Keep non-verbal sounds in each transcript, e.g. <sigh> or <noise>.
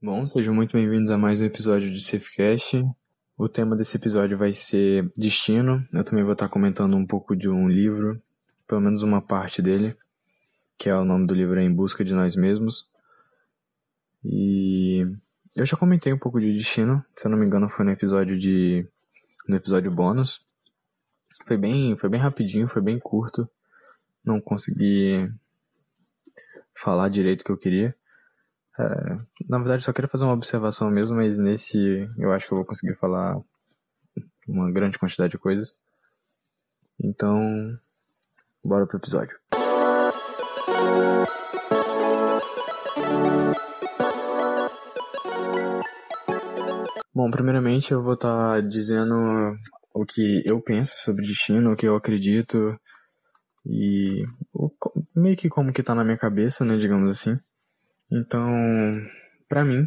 Bom, sejam muito bem-vindos a mais um episódio de Safecast. O tema desse episódio vai ser destino. Eu também vou estar comentando um pouco de um livro, pelo menos uma parte dele, que é o nome do livro é Em Busca de Nós Mesmos. E eu já comentei um pouco de destino, se eu não me engano foi no episódio de no episódio bônus. Foi bem, foi bem rapidinho, foi bem curto. Não consegui falar direito o que eu queria. É, na verdade, só queria fazer uma observação mesmo, mas nesse eu acho que eu vou conseguir falar uma grande quantidade de coisas. Então, bora pro episódio. Bom, primeiramente eu vou estar tá dizendo o que eu penso sobre destino, o que eu acredito e meio que como que tá na minha cabeça, né, digamos assim. Então, para mim,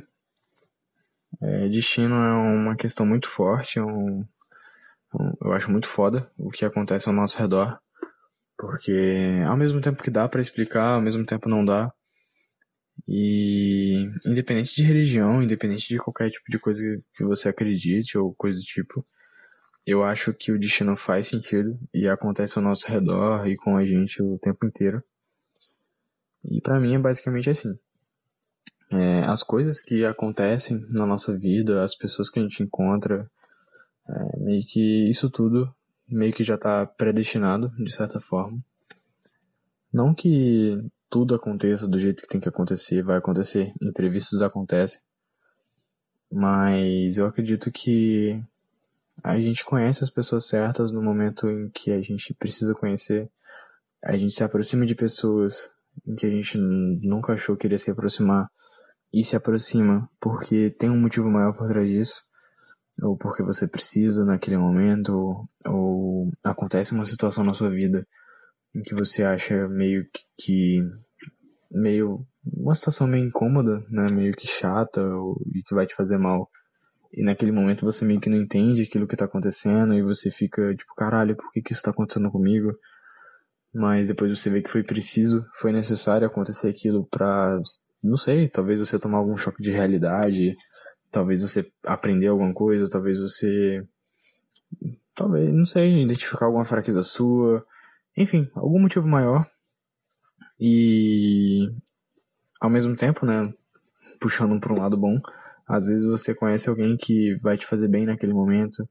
é, destino é uma questão muito forte, é um, um, eu acho muito foda o que acontece ao nosso redor, porque ao mesmo tempo que dá para explicar, ao mesmo tempo não dá. E independente de religião, independente de qualquer tipo de coisa que você acredite ou coisa do tipo, eu acho que o destino faz sentido e acontece ao nosso redor e com a gente o tempo inteiro. E para mim é basicamente assim é, as coisas que acontecem na nossa vida, as pessoas que a gente encontra, é, meio que isso tudo meio que já está predestinado de certa forma. Não que tudo aconteça do jeito que tem que acontecer, vai acontecer, imprevistos acontecem, mas eu acredito que a gente conhece as pessoas certas no momento em que a gente precisa conhecer, a gente se aproxima de pessoas em que a gente nunca achou que iria se aproximar e se aproxima porque tem um motivo maior por trás disso, ou porque você precisa naquele momento, ou, ou acontece uma situação na sua vida em que você acha meio que, meio uma situação meio incômoda, né, meio que chata ou, e que vai te fazer mal. E naquele momento você meio que não entende aquilo que tá acontecendo e você fica tipo, caralho, por que que isso tá acontecendo comigo? Mas depois você vê que foi preciso, foi necessário acontecer aquilo para não sei, talvez você tomar algum choque de realidade, talvez você aprender alguma coisa, talvez você. Talvez, não sei, identificar alguma fraqueza sua, enfim, algum motivo maior. E. Ao mesmo tempo, né, puxando para um lado bom, às vezes você conhece alguém que vai te fazer bem naquele momento.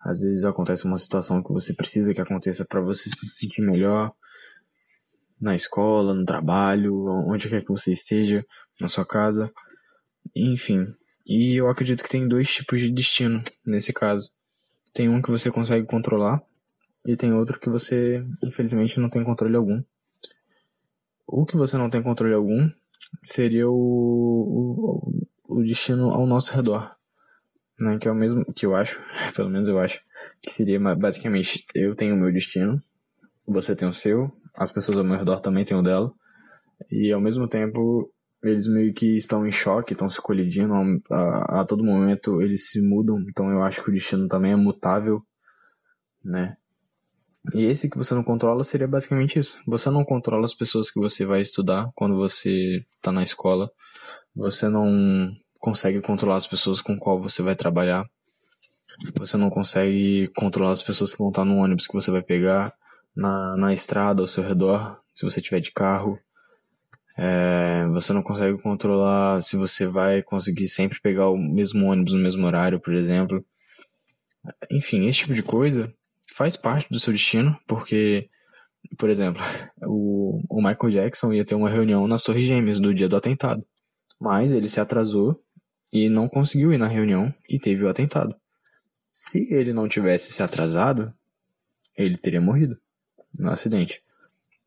Às vezes acontece uma situação que você precisa que aconteça para você se sentir melhor na escola, no trabalho, onde quer que você esteja, na sua casa, enfim. E eu acredito que tem dois tipos de destino nesse caso. Tem um que você consegue controlar e tem outro que você, infelizmente, não tem controle algum. O que você não tem controle algum seria o, o, o destino ao nosso redor, né? Que é o mesmo que eu acho, <laughs> pelo menos eu acho, que seria basicamente eu tenho o meu destino, você tem o seu, as pessoas ao meu redor também têm o dela. E ao mesmo tempo, eles meio que estão em choque, estão se colidindo a, a, todo momento, eles se mudam. Então eu acho que o destino também é mutável, né? E esse que você não controla seria basicamente isso. Você não controla as pessoas que você vai estudar quando você está na escola. Você não consegue controlar as pessoas com qual você vai trabalhar. Você não consegue controlar as pessoas que vão estar no ônibus que você vai pegar na, na estrada ao seu redor, se você tiver de carro. É, você não consegue controlar se você vai conseguir sempre pegar o mesmo ônibus no mesmo horário, por exemplo. Enfim, esse tipo de coisa faz parte do seu destino, porque, por exemplo, <laughs> o, o Michael Jackson ia ter uma reunião nas Torres Gêmeas do dia do atentado. Mas ele se atrasou e não conseguiu ir na reunião e teve o atentado. Se ele não tivesse se atrasado, ele teria morrido no acidente.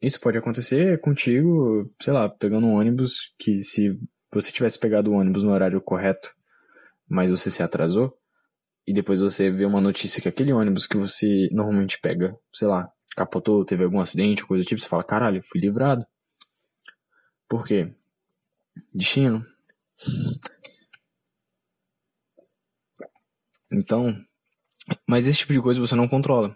Isso pode acontecer contigo, sei lá, pegando um ônibus que se você tivesse pegado o ônibus no horário correto, mas você se atrasou, e depois você vê uma notícia que aquele ônibus que você normalmente pega, sei lá, capotou, teve algum acidente, coisa do tipo, você fala, caralho, fui livrado. Por quê? Destino. Então, mas esse tipo de coisa você não controla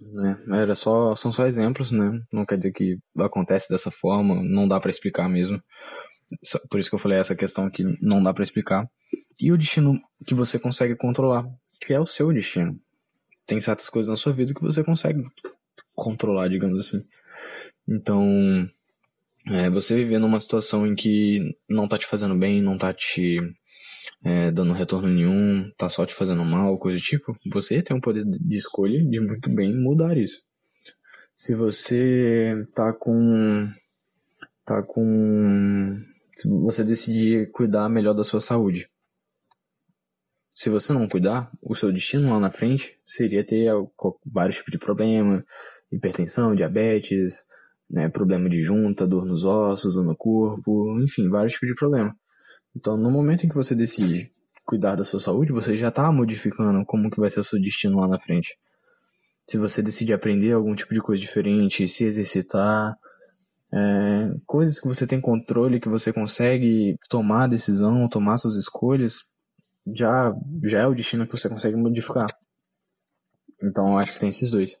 né? Era só, são só exemplos, né? Não quer dizer que acontece dessa forma, não dá para explicar mesmo. Por isso que eu falei essa questão que não dá para explicar. E o destino que você consegue controlar, que é o seu destino. Tem certas coisas na sua vida que você consegue controlar, digamos assim. Então, é, você viver numa situação em que não tá te fazendo bem, não tá te é, dando retorno nenhum, tá só te fazendo mal, coisa do tipo, você tem o poder de escolha de muito bem mudar isso. Se você tá com. tá com. Se você decidir cuidar melhor da sua saúde. Se você não cuidar, o seu destino lá na frente seria ter vários tipos de problemas, hipertensão, diabetes, né, problema de junta, dor nos ossos, dor no corpo, enfim, vários tipos de problema. Então, no momento em que você decide cuidar da sua saúde, você já está modificando como que vai ser o seu destino lá na frente. Se você decide aprender algum tipo de coisa diferente, se exercitar, é, coisas que você tem controle, que você consegue tomar decisão, tomar suas escolhas, já, já é o destino que você consegue modificar. Então, eu acho que tem esses dois.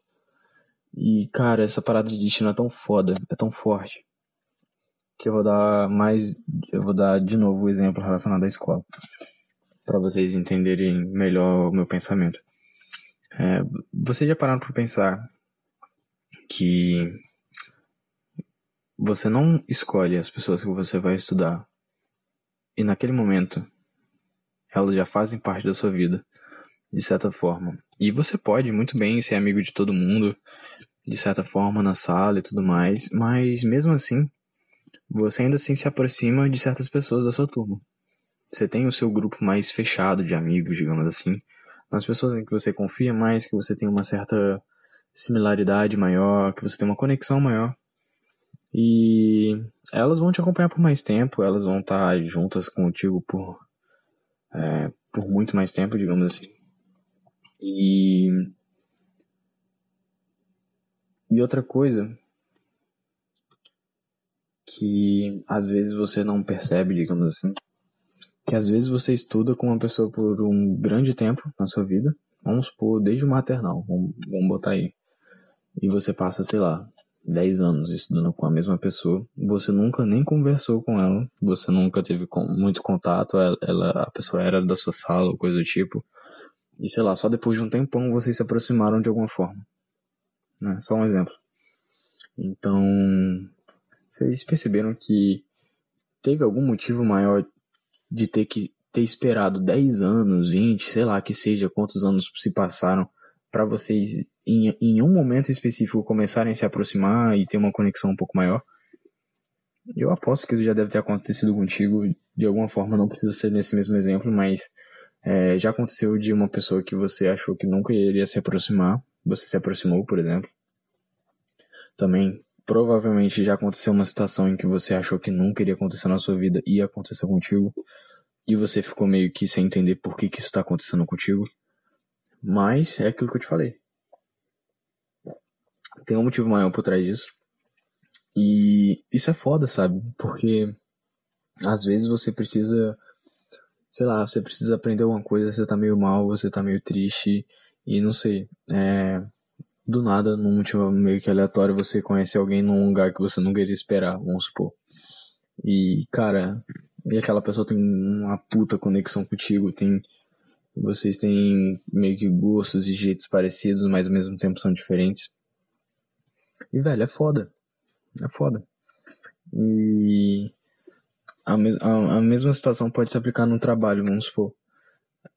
E, cara, essa parada de destino é tão foda, é tão forte, que eu vou dar mais. Eu vou dar de novo o exemplo relacionado à escola. para vocês entenderem melhor o meu pensamento. É, vocês já pararam pra pensar que você não escolhe as pessoas que você vai estudar e naquele momento elas já fazem parte da sua vida de certa forma. E você pode muito bem ser amigo de todo mundo, de certa forma, na sala e tudo mais, mas mesmo assim, você ainda assim se aproxima de certas pessoas da sua turma. Você tem o seu grupo mais fechado de amigos, digamos assim, as pessoas em que você confia mais, que você tem uma certa similaridade maior, que você tem uma conexão maior. E elas vão te acompanhar por mais tempo, elas vão estar juntas contigo por, é, por muito mais tempo, digamos assim. E. E outra coisa que às vezes você não percebe, digamos assim, que às vezes você estuda com uma pessoa por um grande tempo na sua vida, vamos supor, desde o maternal, vamos, vamos botar aí, e você passa, sei lá, 10 anos estudando com a mesma pessoa, você nunca nem conversou com ela, você nunca teve muito contato, ela, ela a pessoa era da sua sala ou coisa do tipo, e sei lá, só depois de um tempão vocês se aproximaram de alguma forma. Né? Só um exemplo. Então, vocês perceberam que teve algum motivo maior de ter que ter esperado 10 anos, 20, sei lá, que seja quantos anos se passaram para vocês em, em um momento específico começarem a se aproximar e ter uma conexão um pouco maior? Eu aposto que isso já deve ter acontecido contigo de alguma forma, não precisa ser nesse mesmo exemplo, mas é, já aconteceu de uma pessoa que você achou que nunca iria se aproximar, você se aproximou, por exemplo. Também, provavelmente já aconteceu uma situação em que você achou que nunca iria acontecer na sua vida e aconteceu contigo. E você ficou meio que sem entender por que, que isso está acontecendo contigo. Mas é aquilo que eu te falei. Tem um motivo maior por trás disso. E isso é foda, sabe? Porque às vezes você precisa sei lá, você precisa aprender alguma coisa, você tá meio mal, você tá meio triste, e não sei, é, do nada, num motivo meio que aleatório, você conhece alguém num lugar que você nunca iria esperar, vamos supor. E, cara, e aquela pessoa tem uma puta conexão contigo, tem. Vocês têm meio que gostos e jeitos parecidos, mas ao mesmo tempo são diferentes. E, velho, é foda. É foda. E a, a, a mesma situação pode se aplicar no trabalho, vamos supor.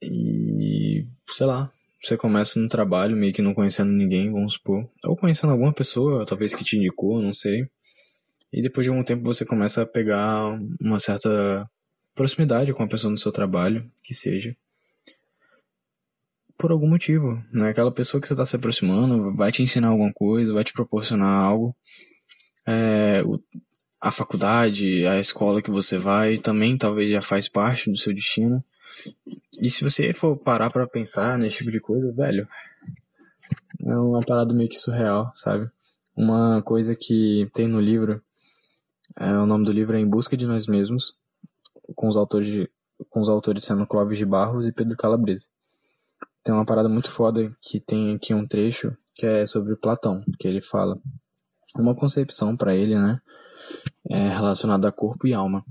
E, sei lá, você começa no trabalho meio que não conhecendo ninguém, vamos supor. Ou conhecendo alguma pessoa, talvez que te indicou, não sei. E depois de algum tempo você começa a pegar uma certa proximidade com a pessoa no seu trabalho, que seja. Por algum motivo, né? Aquela pessoa que você está se aproximando vai te ensinar alguma coisa, vai te proporcionar algo. É, a faculdade, a escola que você vai também talvez já faz parte do seu destino. E se você for parar para pensar nesse tipo de coisa, velho, é uma parada meio que surreal, sabe? Uma coisa que tem no livro, é, o nome do livro é Em Busca de Nós Mesmos, com os autores, de, com os autores sendo Clóvis de Barros e Pedro Calabrese. Tem uma parada muito foda que tem aqui um trecho que é sobre Platão, que ele fala uma concepção para ele, né? é, relacionado a corpo e alma.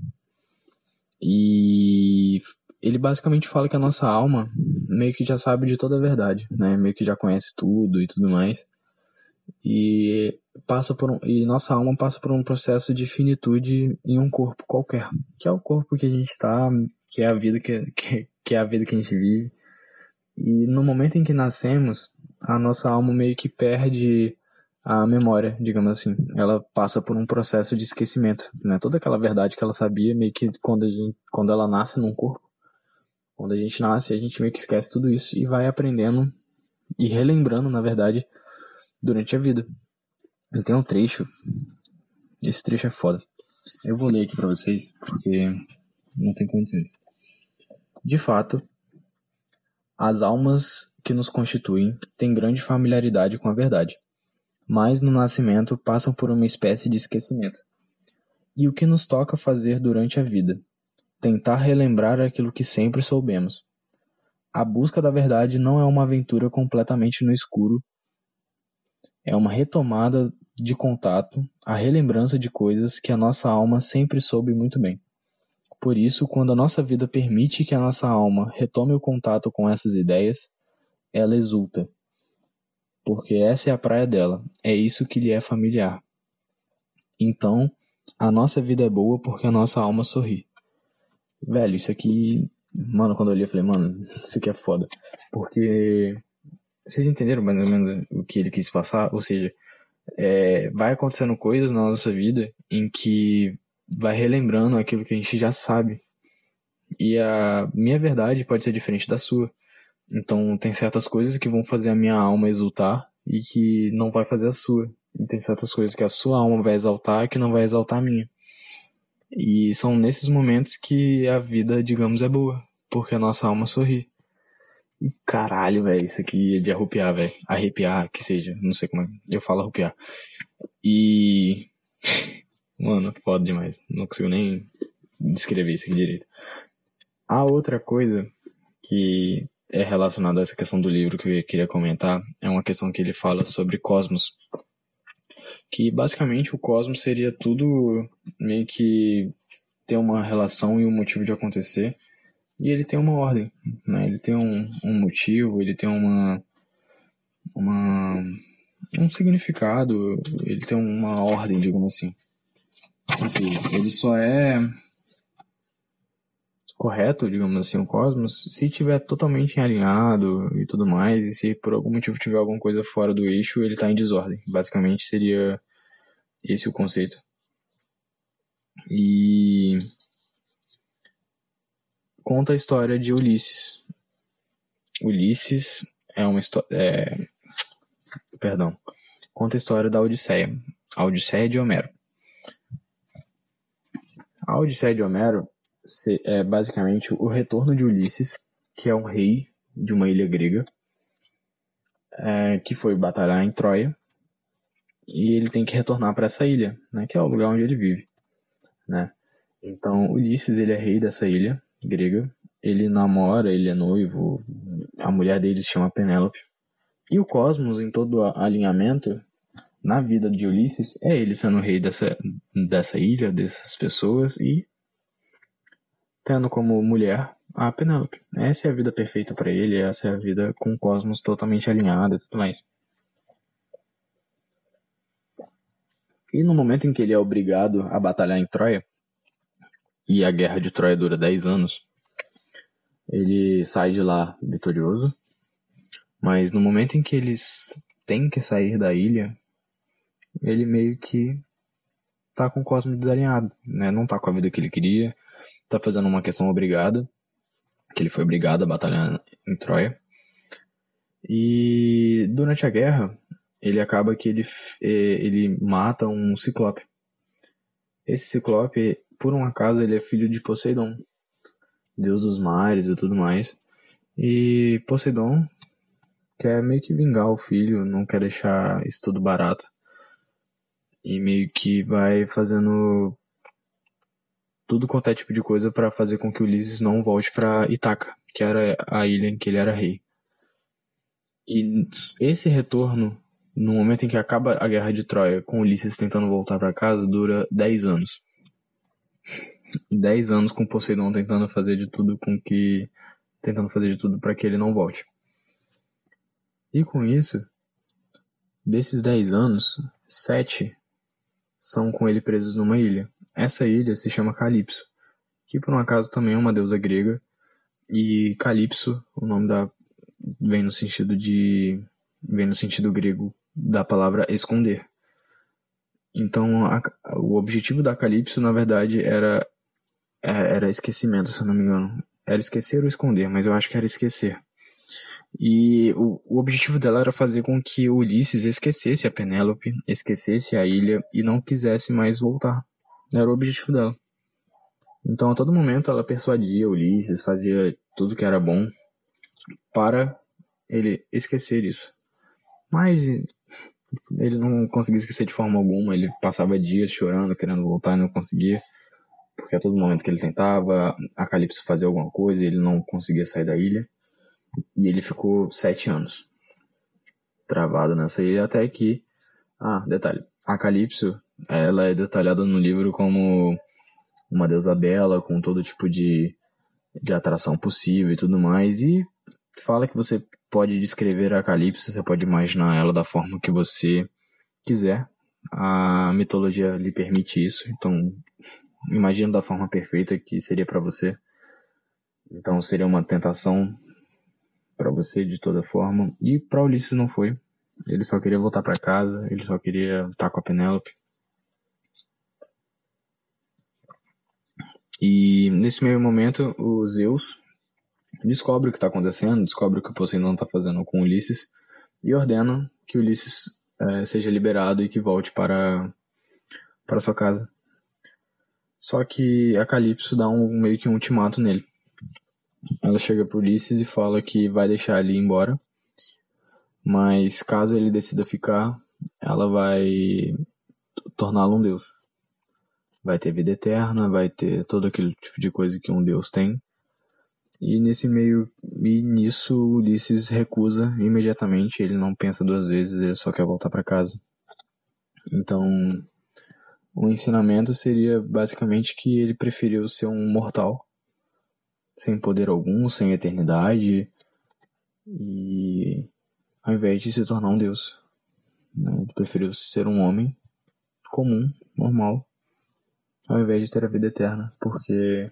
E ele basicamente fala que a nossa alma meio que já sabe de toda a verdade, né? Meio que já conhece tudo e tudo mais. E passa por um, e nossa alma passa por um processo de finitude em um corpo qualquer, que é o corpo que a gente está, que é a vida que, que, que é a vida que a gente vive. E no momento em que nascemos, a nossa alma meio que perde a memória, digamos assim. Ela passa por um processo de esquecimento, né? Toda aquela verdade que ela sabia, meio que quando, a gente, quando ela nasce num corpo, quando a gente nasce, a gente meio que esquece tudo isso e vai aprendendo e relembrando, na verdade, durante a vida. Eu tenho um trecho, esse trecho é foda. Eu vou ler aqui para vocês, porque não tem condições. De fato, as almas que nos constituem têm grande familiaridade com a verdade, mas no nascimento passam por uma espécie de esquecimento. E o que nos toca fazer durante a vida? Tentar relembrar aquilo que sempre soubemos. A busca da verdade não é uma aventura completamente no escuro, é uma retomada de contato, a relembrança de coisas que a nossa alma sempre soube muito bem. Por isso, quando a nossa vida permite que a nossa alma retome o contato com essas ideias, ela exulta. Porque essa é a praia dela, é isso que lhe é familiar. Então, a nossa vida é boa porque a nossa alma sorri. Velho, isso aqui. Mano, quando eu li, eu falei, mano, <laughs> isso aqui é foda. Porque. Vocês entenderam mais ou menos o que ele quis passar? Ou seja, é, vai acontecendo coisas na nossa vida em que vai relembrando aquilo que a gente já sabe. E a minha verdade pode ser diferente da sua. Então tem certas coisas que vão fazer a minha alma exultar e que não vai fazer a sua. E tem certas coisas que a sua alma vai exaltar e que não vai exaltar a minha. E são nesses momentos que a vida, digamos, é boa, porque a nossa alma sorri. E caralho, velho, isso aqui é de arrupiar, velho. Arrepiar, que seja, não sei como é. Eu falo arrupiar. E <laughs> Mano, foda demais. Não consigo nem descrever isso aqui direito. A outra coisa que é relacionada a essa questão do livro que eu queria comentar é uma questão que ele fala sobre cosmos. Que basicamente o cosmos seria tudo meio que ter uma relação e um motivo de acontecer. E ele tem uma ordem, né? Ele tem um, um motivo, ele tem uma, uma um significado, ele tem uma ordem, digamos assim. Assim, ele só é correto, digamos assim, o cosmos, se tiver totalmente alinhado e tudo mais, e se por algum motivo tiver alguma coisa fora do eixo, ele está em desordem. Basicamente seria esse o conceito. E conta a história de Ulisses. Ulisses é uma história. É... Perdão. Conta a história da Odisseia. A Odisseia de Homero. A Odisseia de Homero é basicamente o retorno de Ulisses, que é um rei de uma ilha grega, é, que foi batalhar em Troia, e ele tem que retornar para essa ilha, né, que é o lugar onde ele vive, né? Então, Ulisses, ele é rei dessa ilha grega, ele namora, ele é noivo, a mulher dele se chama Penélope. E o Cosmos, em todo alinhamento, na vida de Ulisses é ele sendo rei dessa, dessa ilha, dessas pessoas e tendo como mulher a Penélope. Essa é a vida perfeita para ele, essa é a vida com o cosmos totalmente alinhado e tudo mais. E no momento em que ele é obrigado a batalhar em Troia, e a guerra de Troia dura 10 anos, ele sai de lá vitorioso, mas no momento em que eles têm que sair da ilha, ele meio que tá com o cosmos desalinhado, né? Não tá com a vida que ele queria, tá fazendo uma questão obrigada, que ele foi obrigado a batalhar em Troia. E durante a guerra, ele acaba que ele, é, ele mata um ciclope. Esse ciclope, por um acaso, ele é filho de Poseidon, deus dos mares e tudo mais. E Poseidon quer meio que vingar o filho, não quer deixar isso tudo barato e meio que vai fazendo tudo quanto é tipo de coisa para fazer com que Ulisses não volte para Itaca, que era a ilha em que ele era rei. E esse retorno, no momento em que acaba a guerra de Troia, com Ulisses tentando voltar para casa, dura 10 anos. 10 anos com Poseidon tentando fazer de tudo com que tentando fazer de tudo para que ele não volte. E com isso, desses 10 anos, 7 são com ele presos numa ilha. Essa ilha se chama Calypso, que por um acaso também é uma deusa grega. E Calypso, o nome da vem no sentido de vem no sentido grego da palavra esconder. Então, a, o objetivo da Calypso, na verdade, era é, era esquecimento, se eu não me engano. Era esquecer ou esconder, mas eu acho que era esquecer. E o, o objetivo dela era fazer com que Ulisses esquecesse a Penélope, esquecesse a ilha e não quisesse mais voltar. Era o objetivo dela. Então, a todo momento, ela persuadia Ulisses, fazia tudo que era bom para ele esquecer isso. Mas ele não conseguia esquecer de forma alguma, ele passava dias chorando, querendo voltar e não conseguia. Porque a todo momento que ele tentava, a Calypso fazia alguma coisa e ele não conseguia sair da ilha. E ele ficou sete anos travado nessa ilha até que. Ah, detalhe. A Calypso, ela é detalhada no livro como uma deusa bela, com todo tipo de, de atração possível e tudo mais. E fala que você pode descrever a Calypso, você pode imaginar ela da forma que você quiser. A mitologia lhe permite isso, então imagina da forma perfeita que seria para você. Então seria uma tentação para você de toda forma. E para Ulisses não foi. Ele só queria voltar para casa, ele só queria estar com a Penélope. E nesse meio momento, o Zeus descobre o que está acontecendo, descobre o que o Poseidon está fazendo com Ulisses e ordena que Ulisses é, seja liberado e que volte para, para sua casa. Só que a Calypso dá um meio que um ultimato nele. Ela chega pro Ulisses e fala que vai deixar ele ir embora, mas caso ele decida ficar, ela vai torná-lo um deus. Vai ter vida eterna, vai ter todo aquele tipo de coisa que um deus tem. E nesse meio, e nisso Ulisses recusa imediatamente, ele não pensa duas vezes, ele só quer voltar para casa. Então, o ensinamento seria basicamente que ele preferiu ser um mortal sem poder algum, sem eternidade, e ao invés de se tornar um deus. Né? Ele preferiu ser um homem comum, normal, ao invés de ter a vida eterna, porque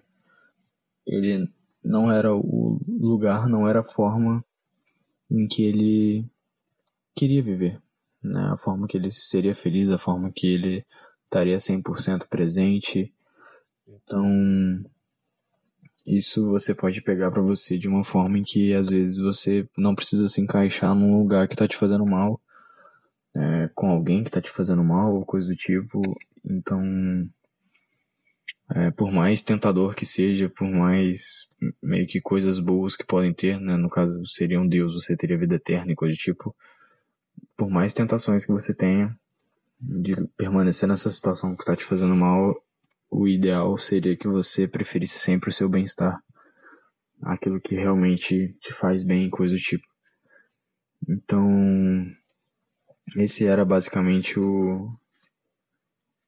ele não era o lugar, não era a forma em que ele queria viver, né? A forma que ele seria feliz, a forma que ele estaria 100% presente. Então, isso você pode pegar para você de uma forma em que às vezes você não precisa se encaixar num lugar que tá te fazendo mal, é, com alguém que tá te fazendo mal ou coisa do tipo. Então, é, por mais tentador que seja, por mais meio que coisas boas que podem ter, né? No caso seria um Deus, você teria vida eterna e coisa do tipo. Por mais tentações que você tenha de permanecer nessa situação que tá te fazendo mal, o ideal seria que você preferisse sempre o seu bem-estar, aquilo que realmente te faz bem, coisa do tipo. Então, esse era basicamente o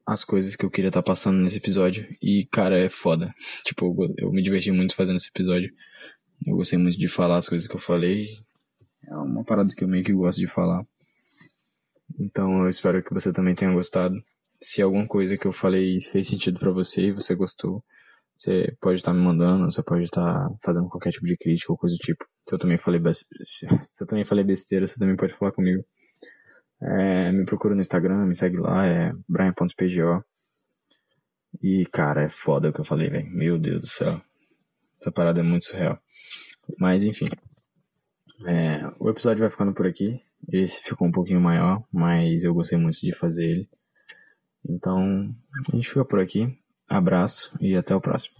as coisas que eu queria estar tá passando nesse episódio e cara, é foda. <laughs> Tipo, eu, eu me diverti muito fazendo esse episódio. Eu gostei muito de falar as coisas que eu falei. É uma parada que eu meio que gosto de falar. Então, eu espero que você também tenha gostado. Se alguma coisa que eu falei fez sentido para você e você gostou, você pode estar tá me mandando, você pode estar tá fazendo qualquer tipo de crítica ou coisa do tipo. Se eu também falei, se eu também falei besteira, você também pode falar comigo. É, me procura no Instagram, me segue lá, é brian.pgo. E, cara, é foda o que eu falei, velho. Meu Deus do céu. Essa parada é muito surreal. Mas, enfim. É, o episódio vai ficando por aqui. Esse ficou um pouquinho maior, mas eu gostei muito de fazer ele. Então, a gente fica por aqui. Abraço e até o próximo.